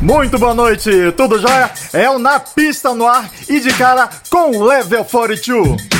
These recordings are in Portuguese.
Muito boa noite, tudo jóia? É o Na Pista no ar e de cara com Level 42.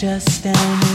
just standing.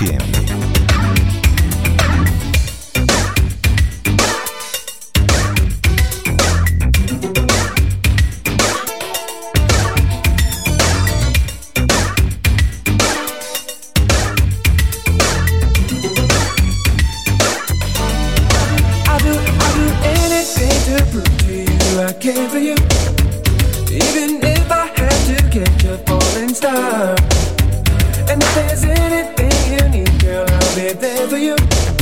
100. for you.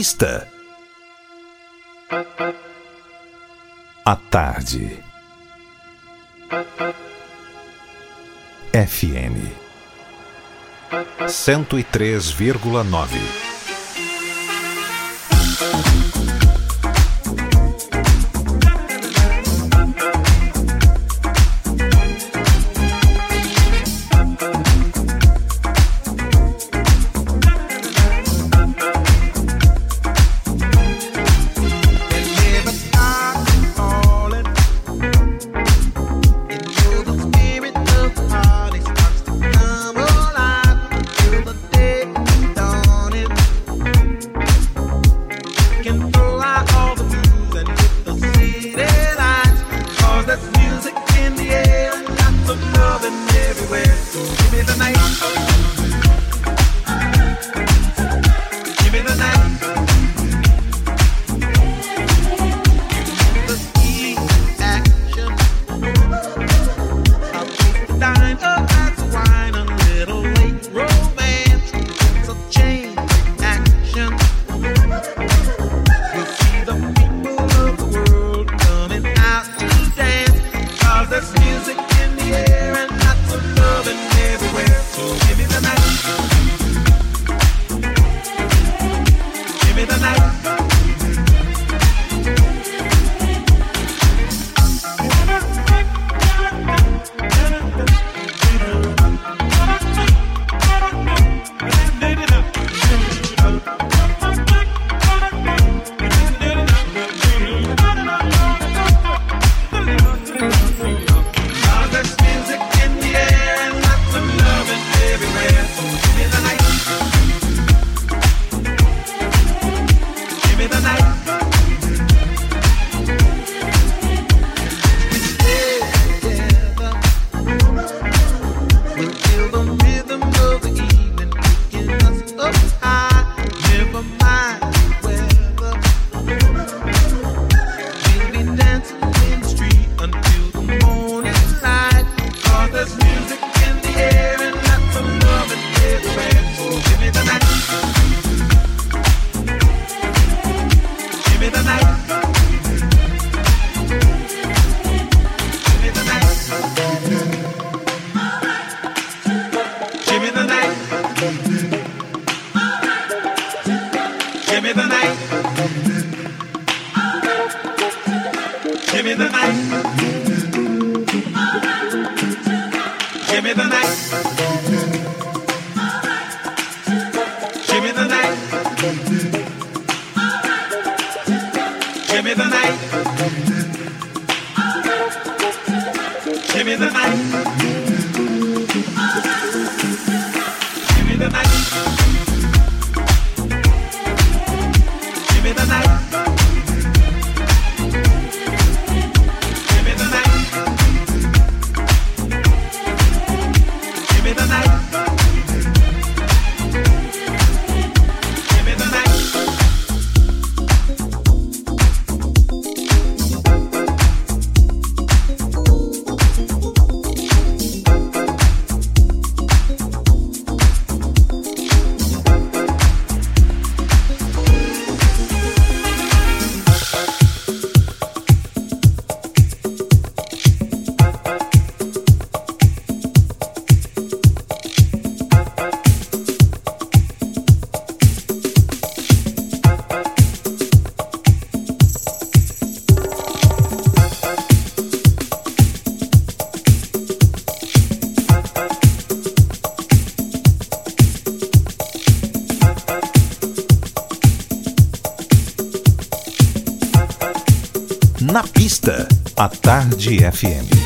Na pista. À tarde. FM 103,9. Tarde FM.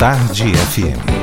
Tarde FM.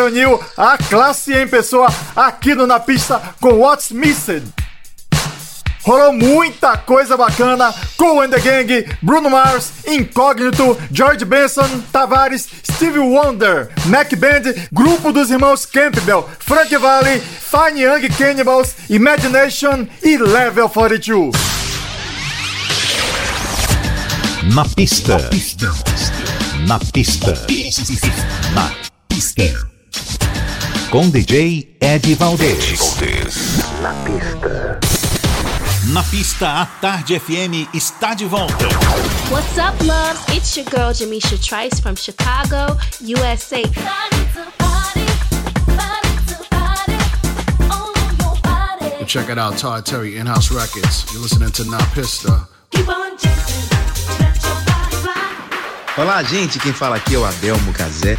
O'Neill, a classe em pessoa, aqui no Na Pista com What's Missing. Rolou muita coisa bacana com the Gang, Bruno Mars, Incógnito, George Benson, Tavares, Steve Wonder, Mac Band, Grupo dos Irmãos Campbell, Frank Valley, Fine Young Cannibals, Imagination e Level 42. Na pista. Na pista. Na pista. Na pista. Com DJ Ed Valdez. Na pista. Na pista, a Tarde FM está de volta. What's up, loves? It's your girl Jamisha Trice from Chicago, USA. Check it out, Todd Terry, In-House Records. You're listening to Na Pista. Keep on Olá, gente. Quem fala aqui é o Adelmo Cazé.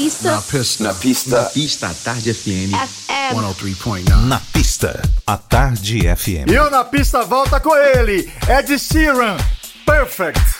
pista. Na pista. Na pista. Na pista Tarde FM. FM. 103.9. Na pista, a Tarde FM. E o Na Pista volta com ele, Ed Sheeran. Perfect.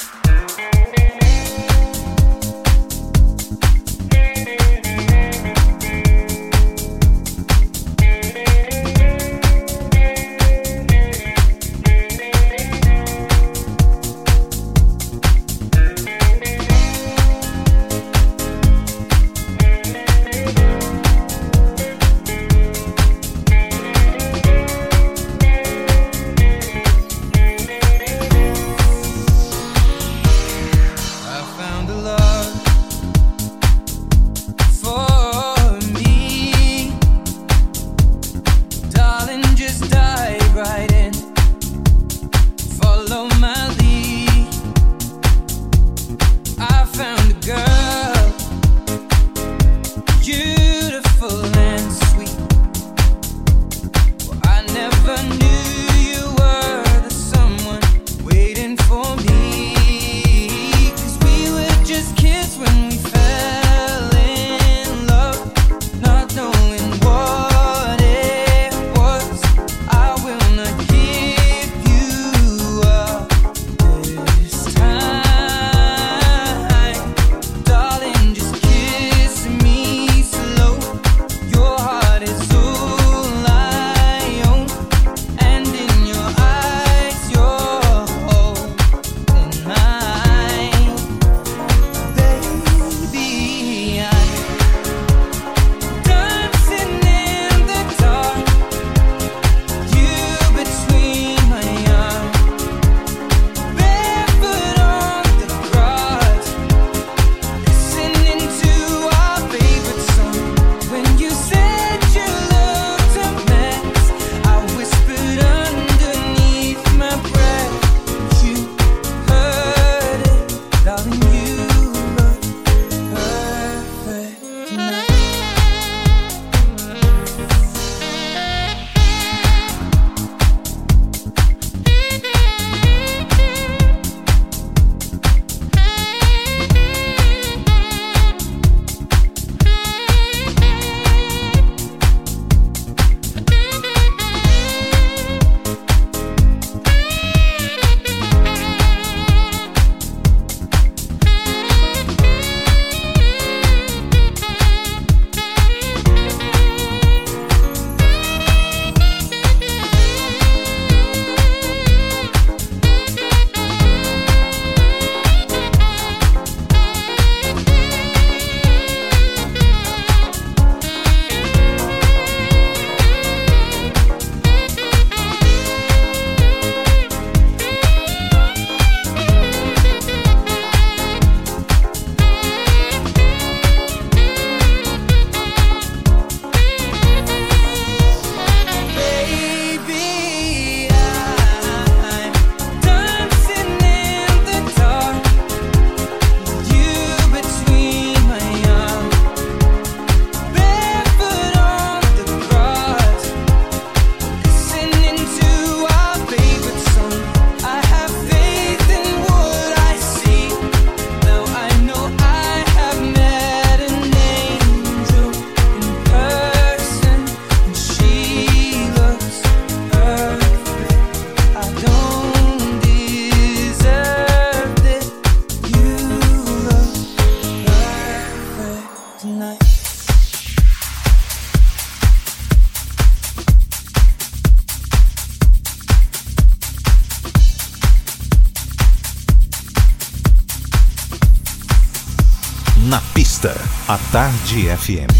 Tarde FM.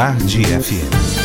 Tarde FM.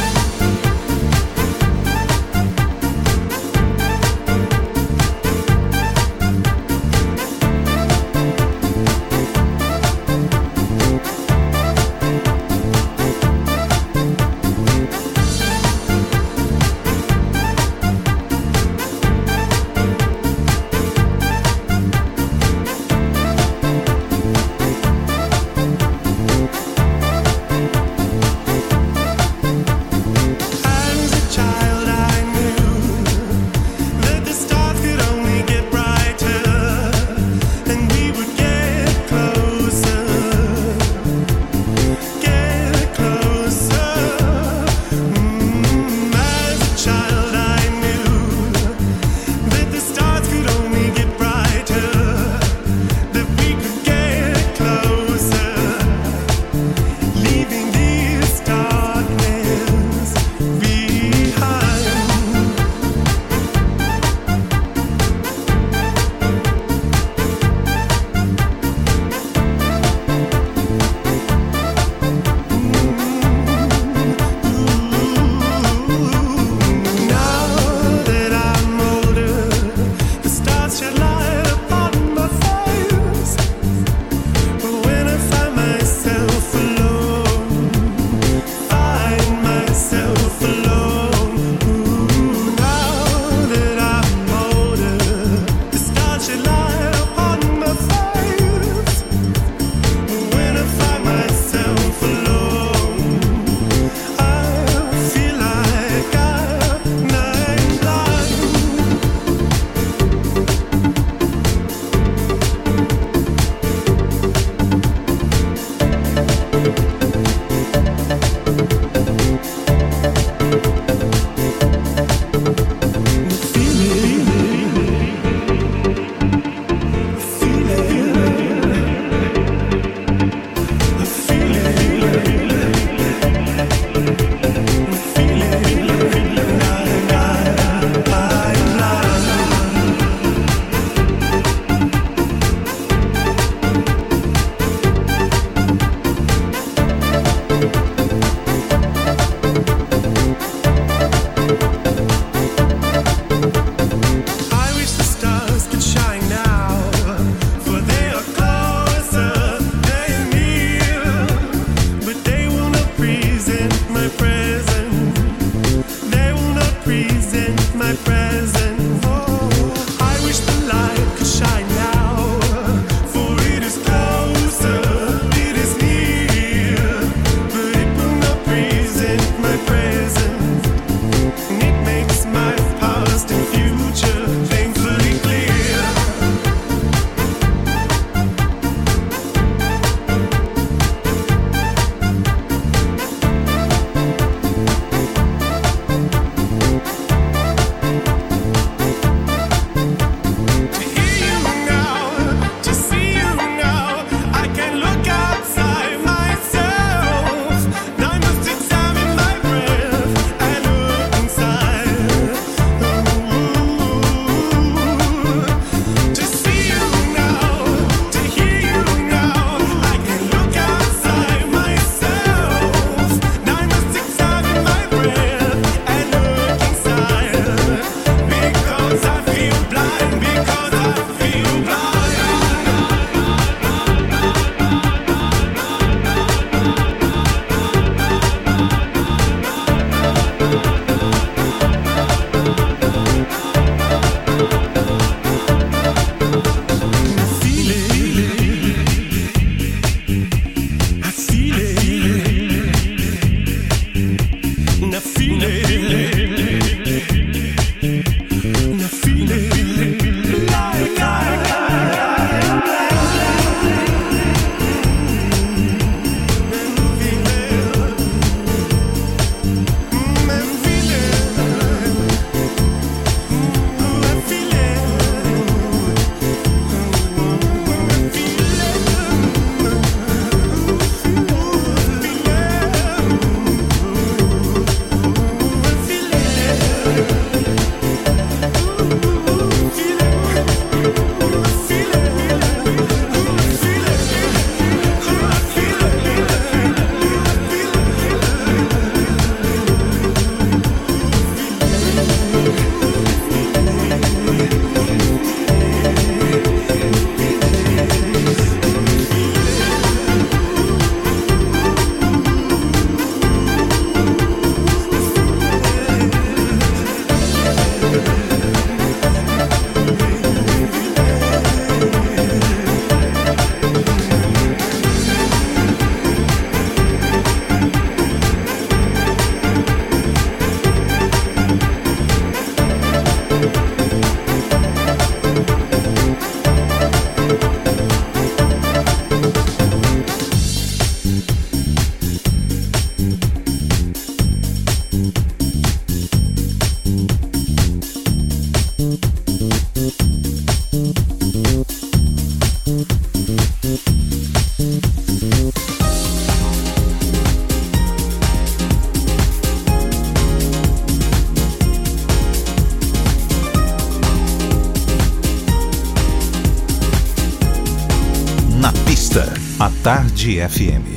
Tarde FM.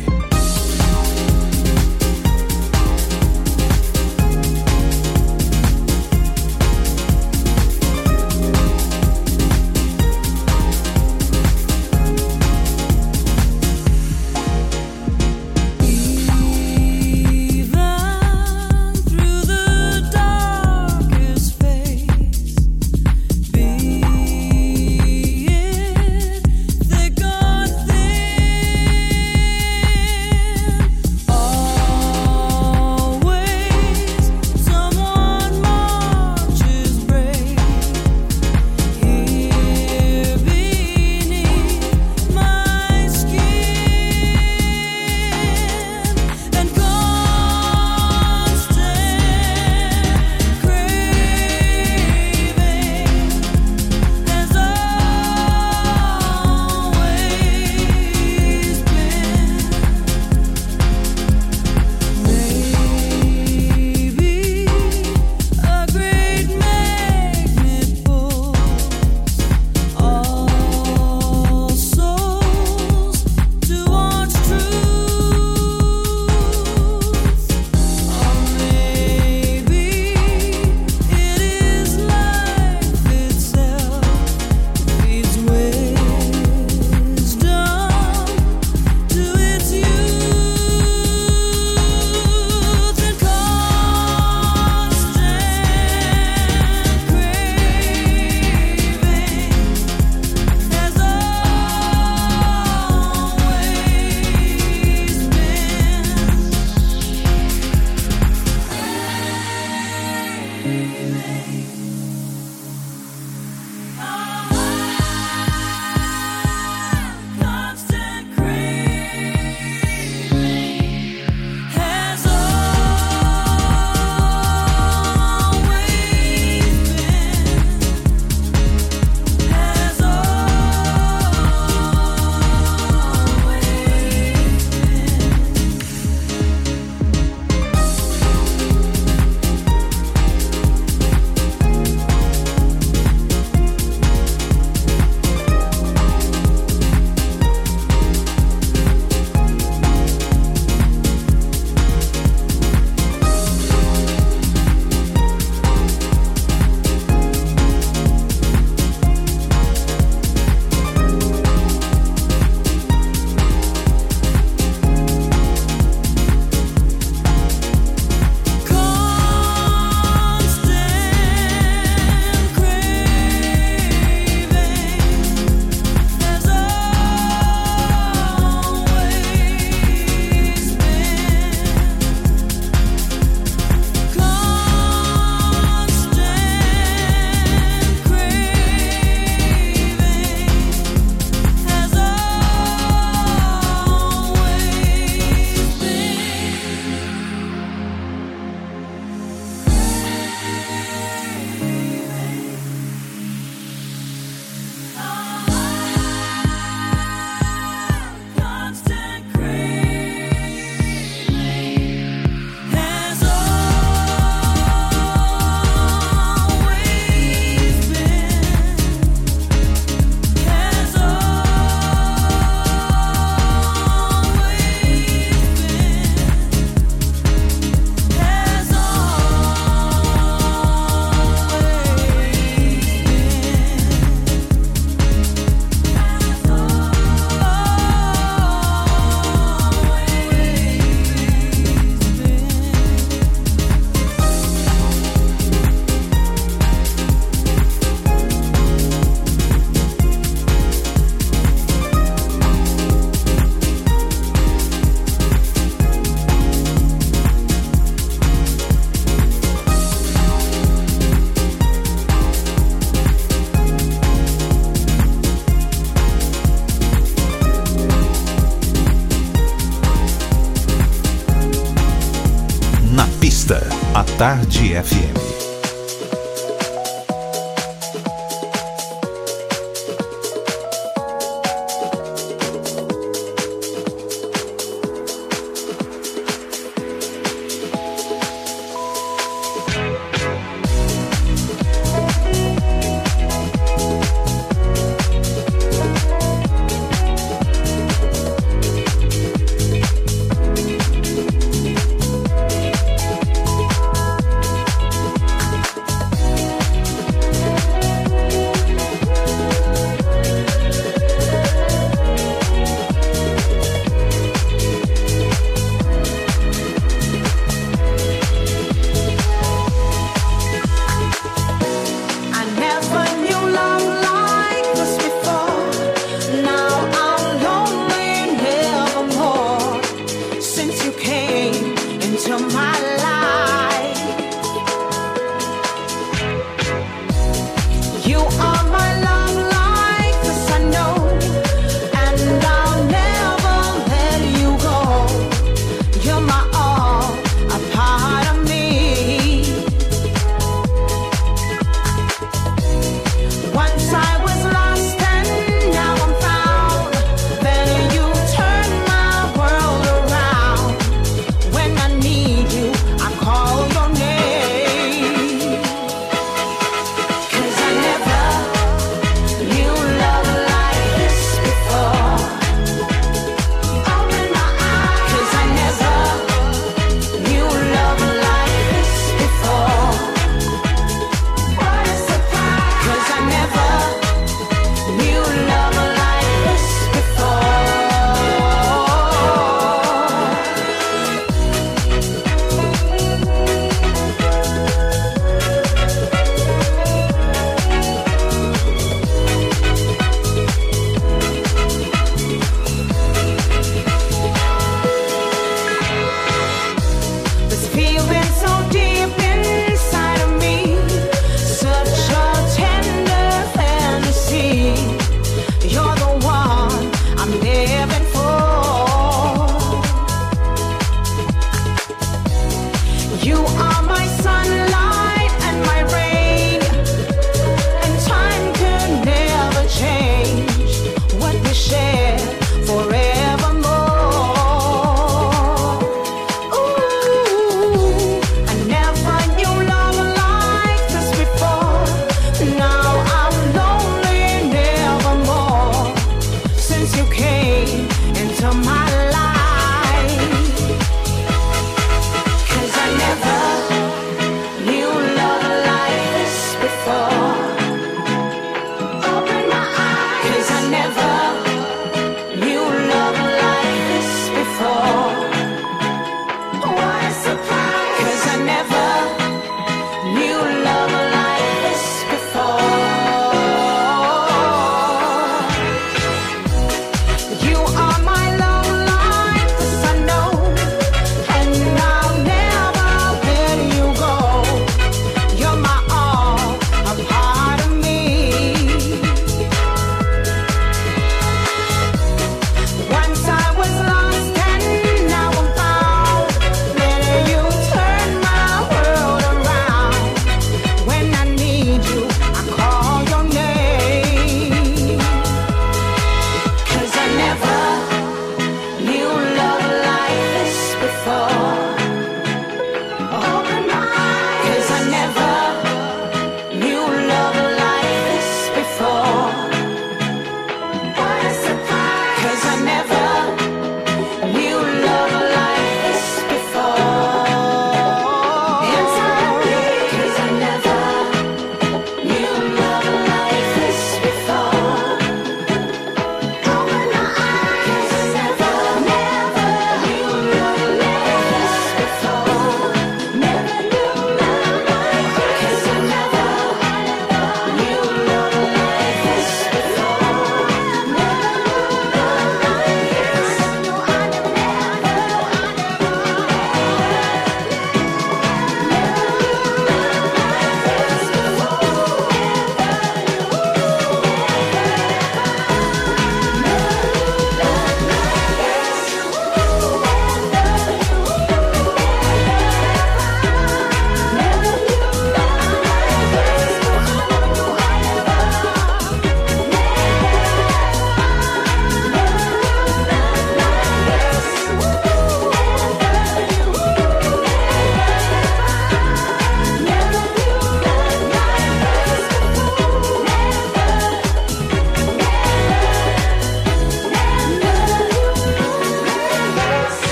a 100.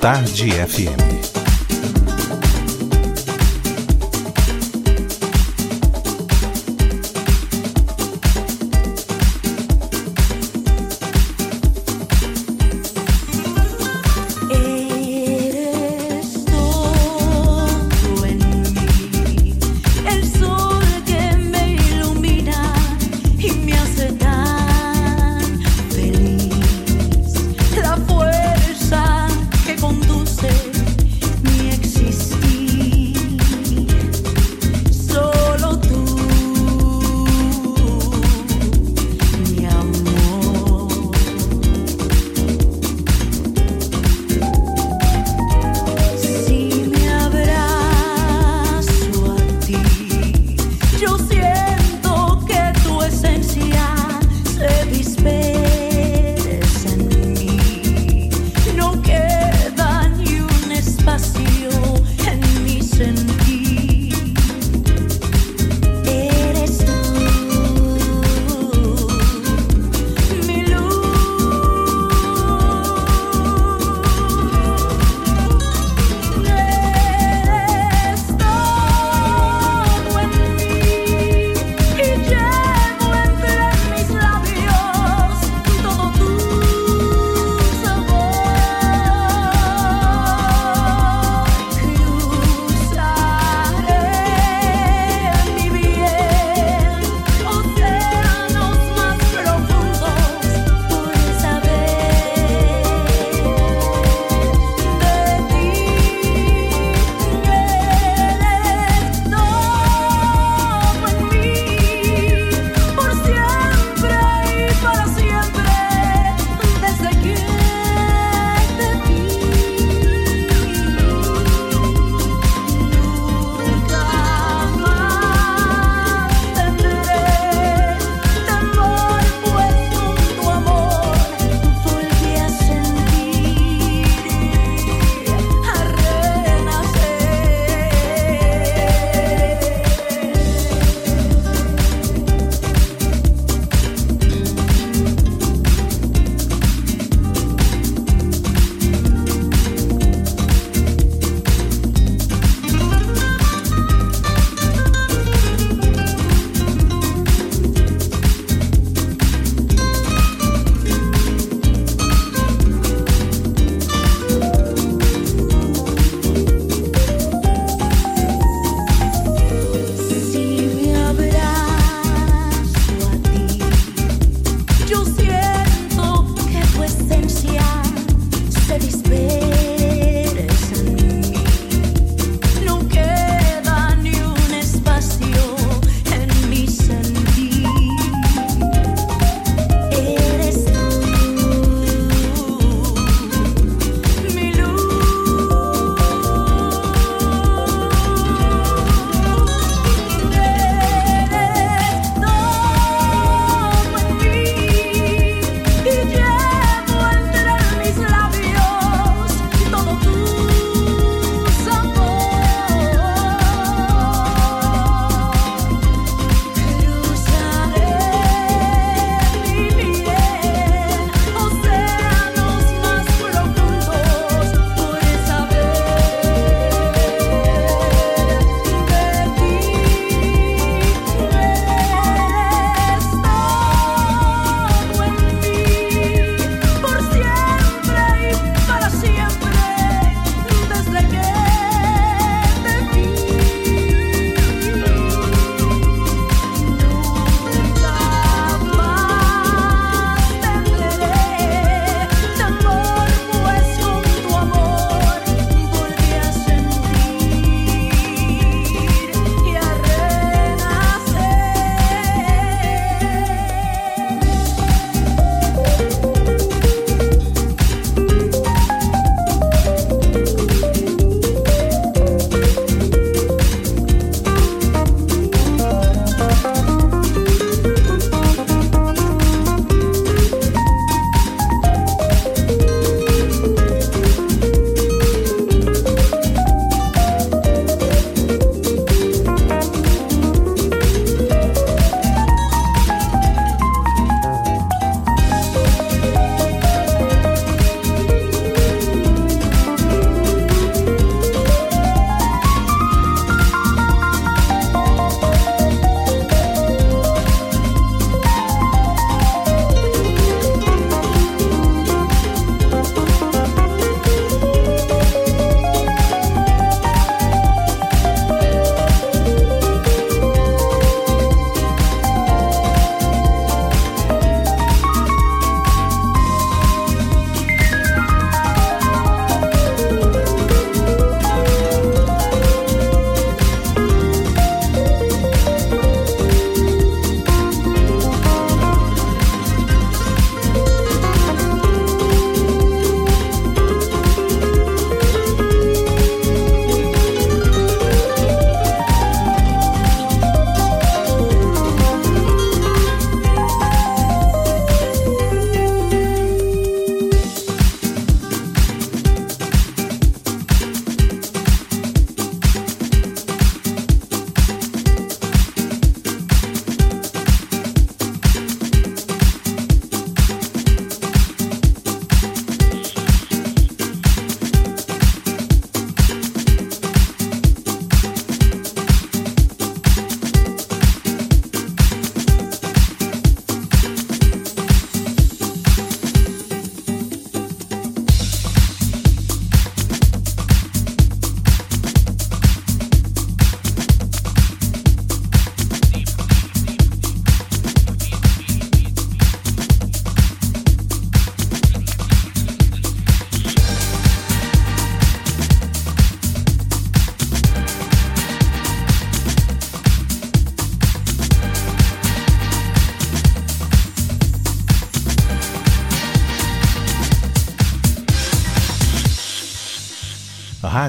Tarde FM.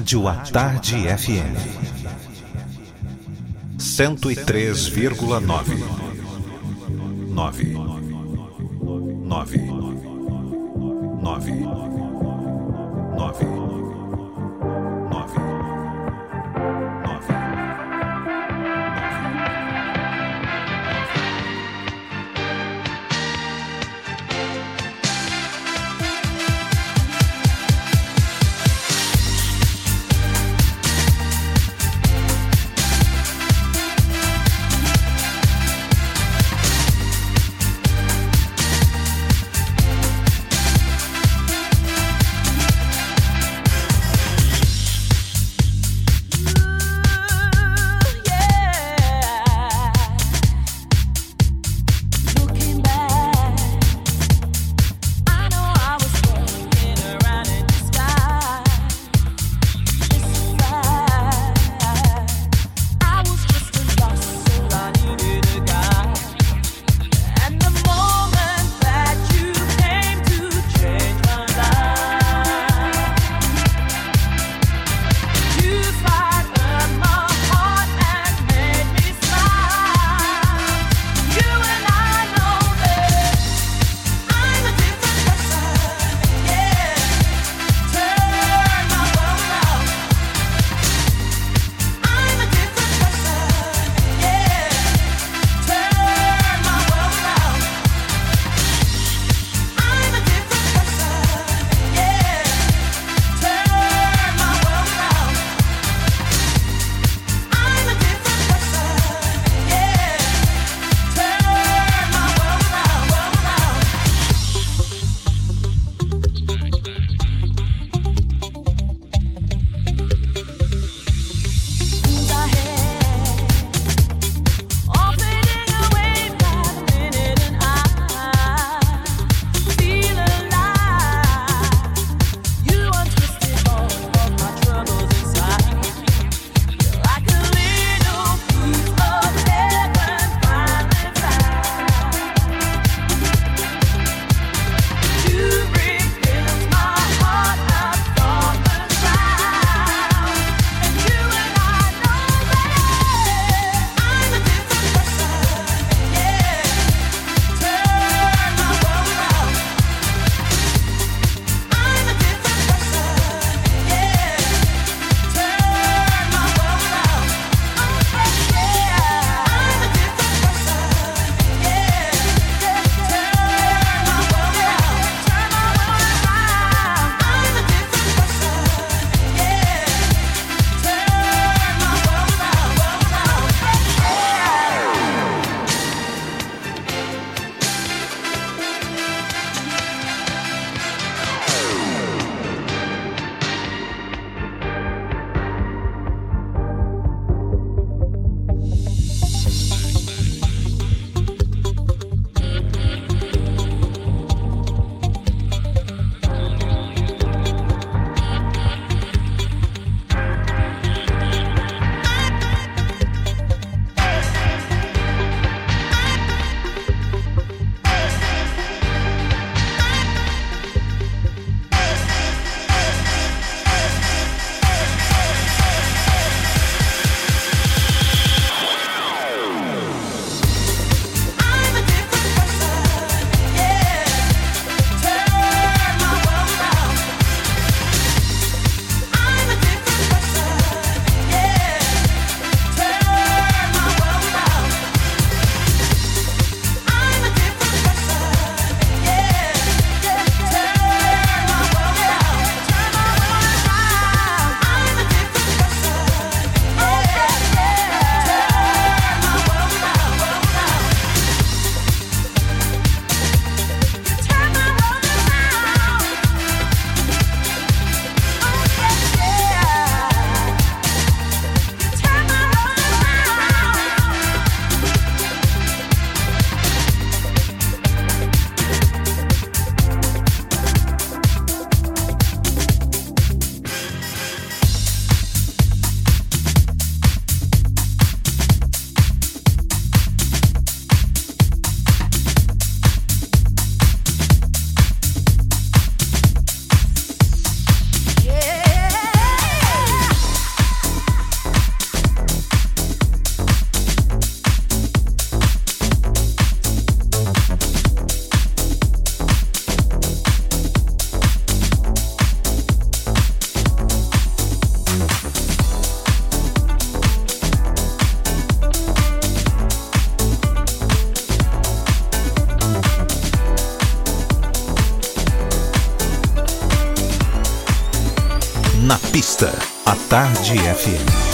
Rádio à Tarde FM 103,9 a Tarde FM.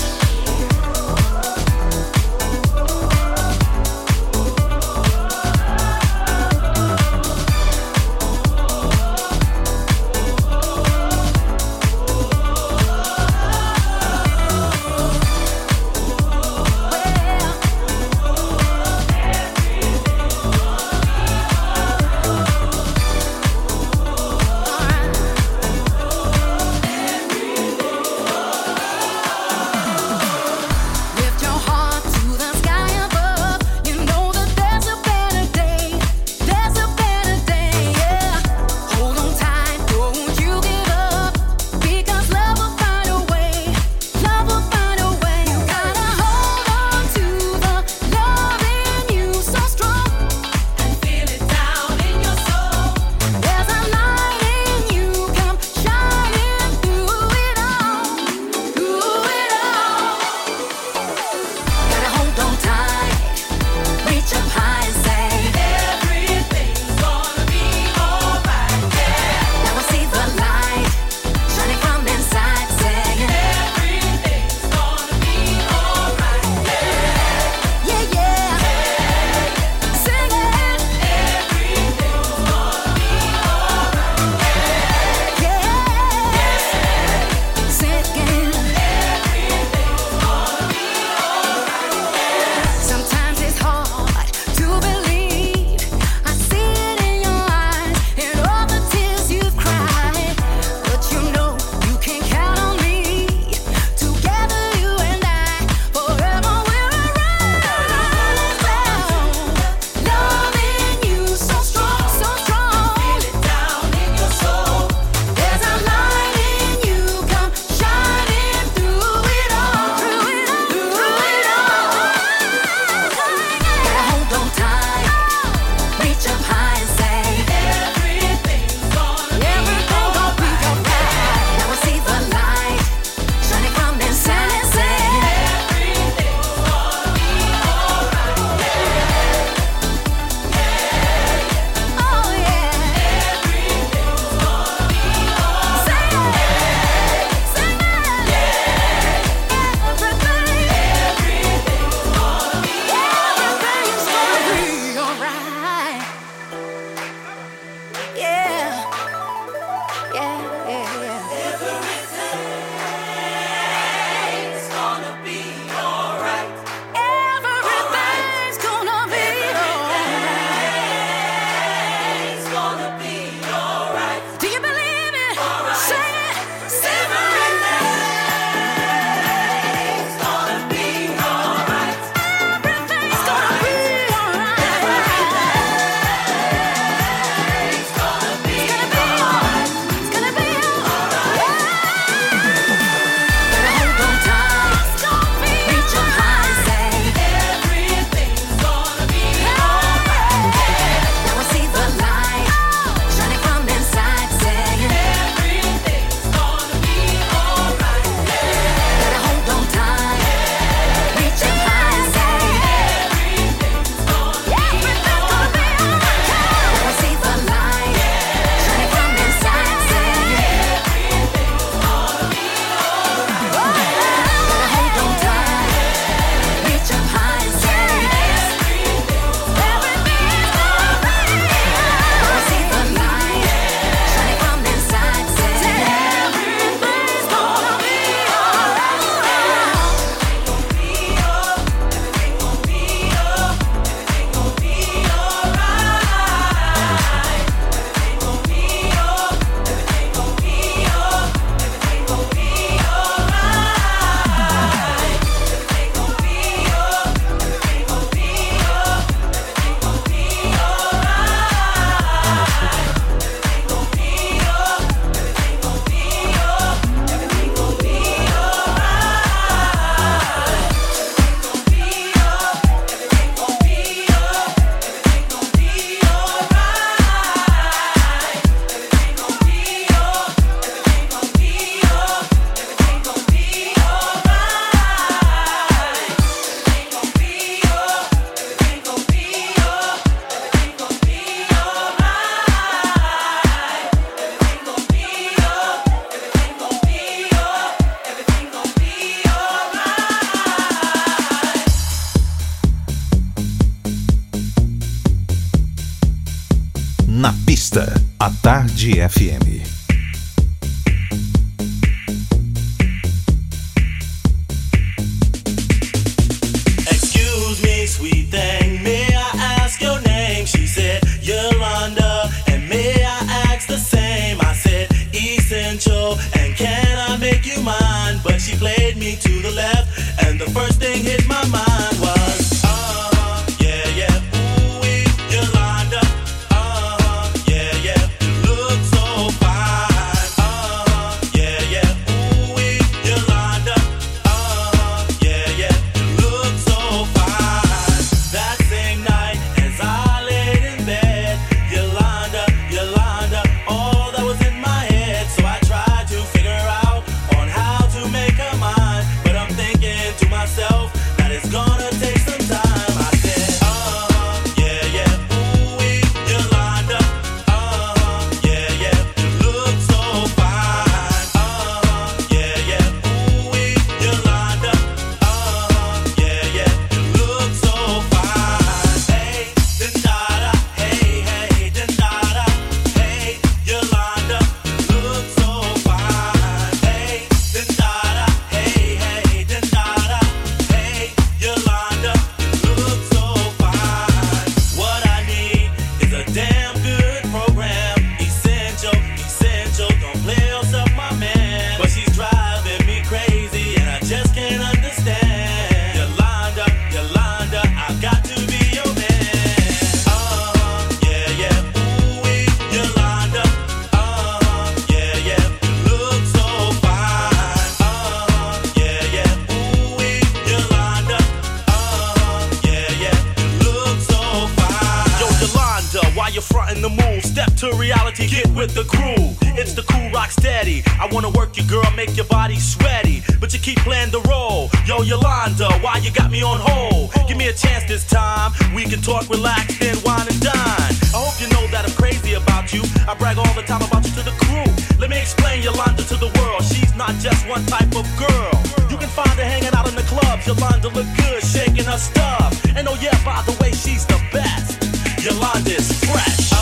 girl, make your body sweaty. But you keep playing the role. Yo, Yolanda, why you got me on hold? Give me a chance this time. We can talk, relax, then wine and dine. I hope you know that I'm crazy about you. I brag all the time about you to the crew. Let me explain Yolanda to the world. She's not just one type of girl. You can find her hanging out in the clubs. Yolanda look good, shaking her stuff. And oh yeah, by the way, she's the best. Yolanda's fresh.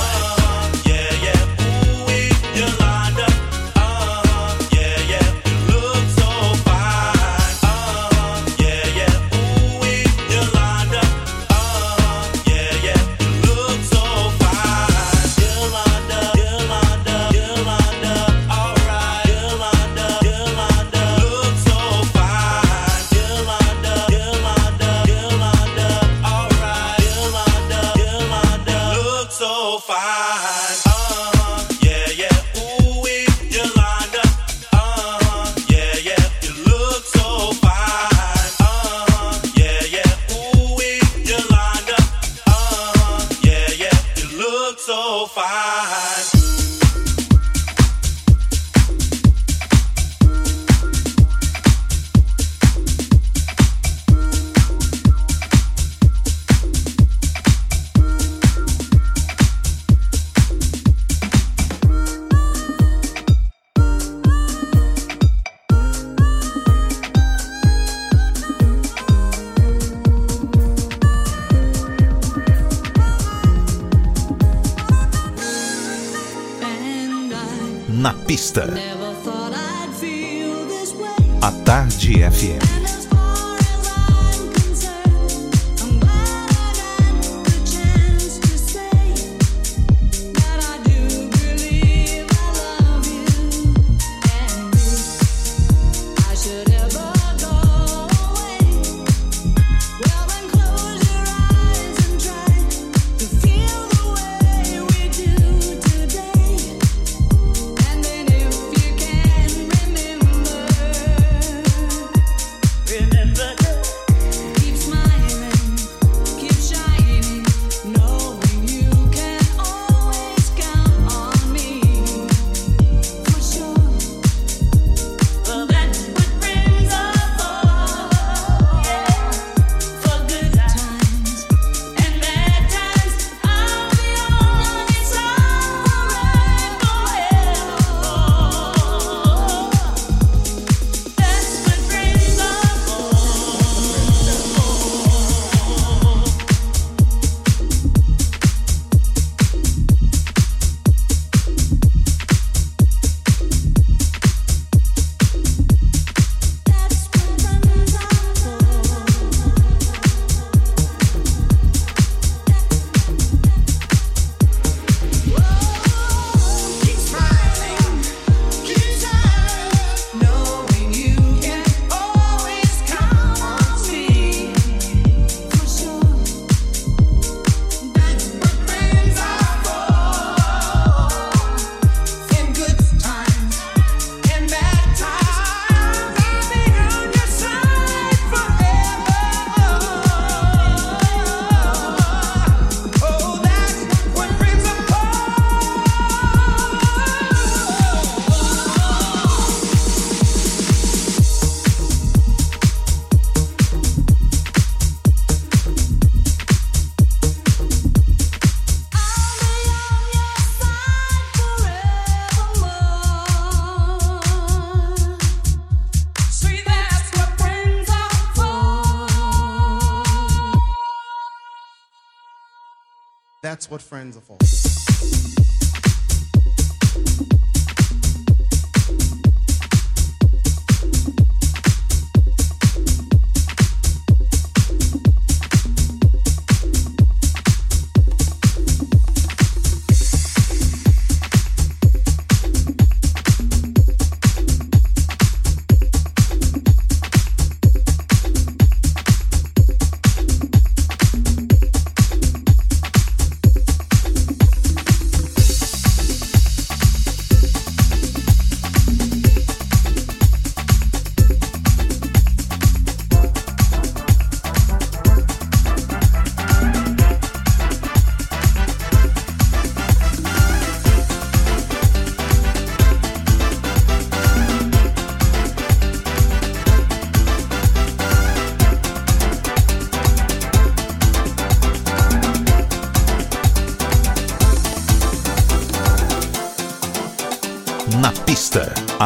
good friends of all.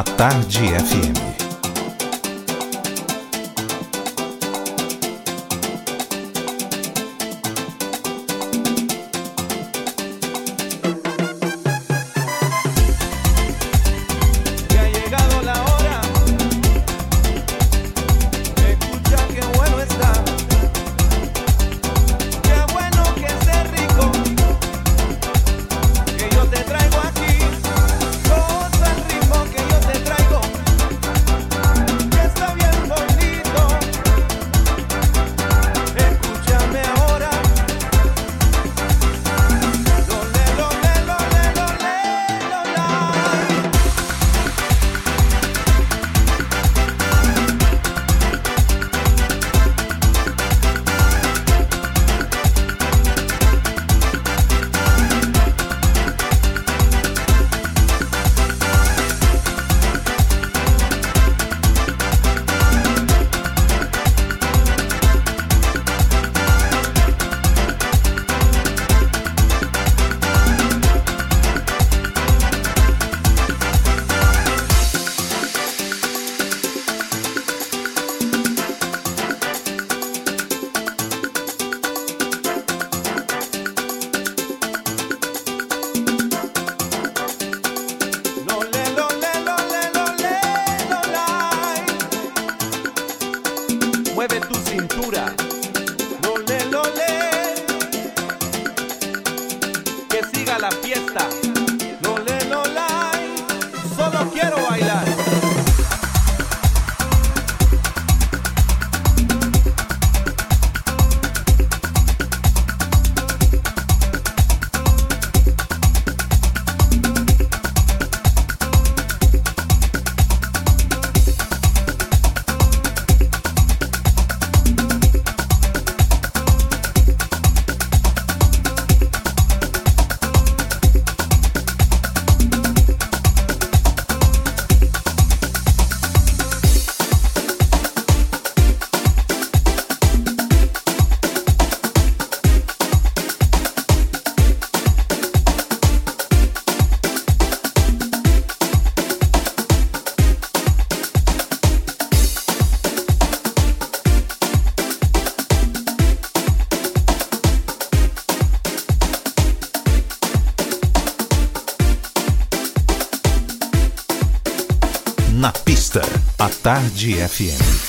A Tarde FM. Tarde FM.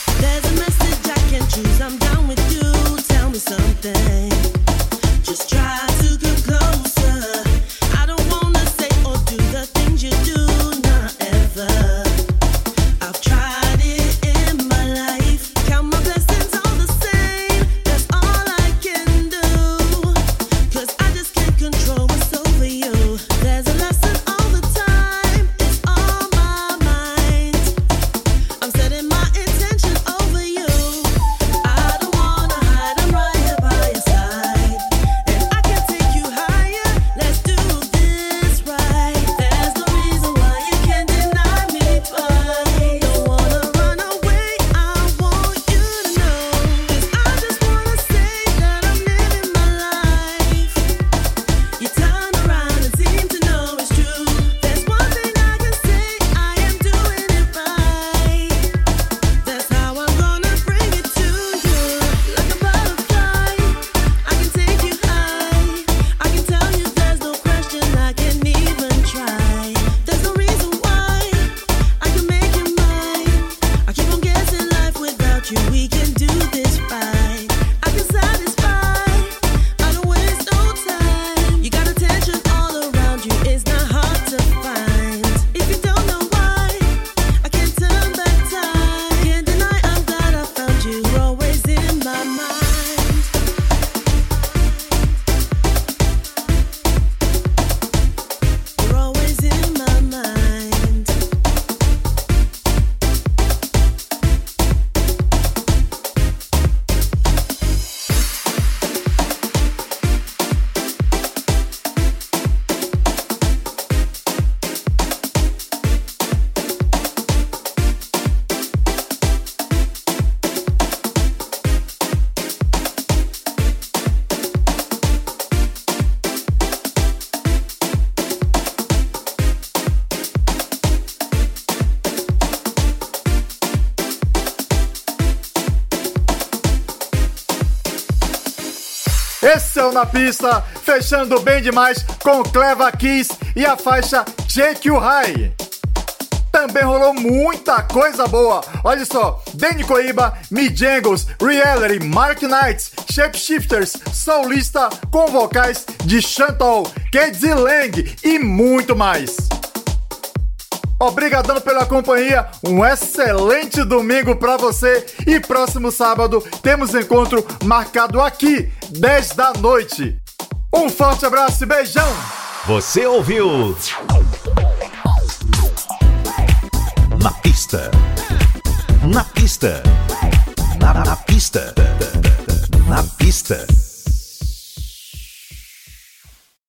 Na Pista, fechando bem demais com Cleva Kiss e a faixa Check You High. Também rolou muita coisa boa. Olha só, Danny Coiba, Mijangles, Reality, Mark Knights, Shapeshifters, Soulista com vocais de Chantal, Kedzi Lang e muito mais. Obrigadão pela companhia, um excelente domingo para você e próximo sábado temos encontro marcado aqui, 10 da noite. Um forte abraço e beijão! Você ouviu? Na pista. Na pista. Na, na pista. Na pista.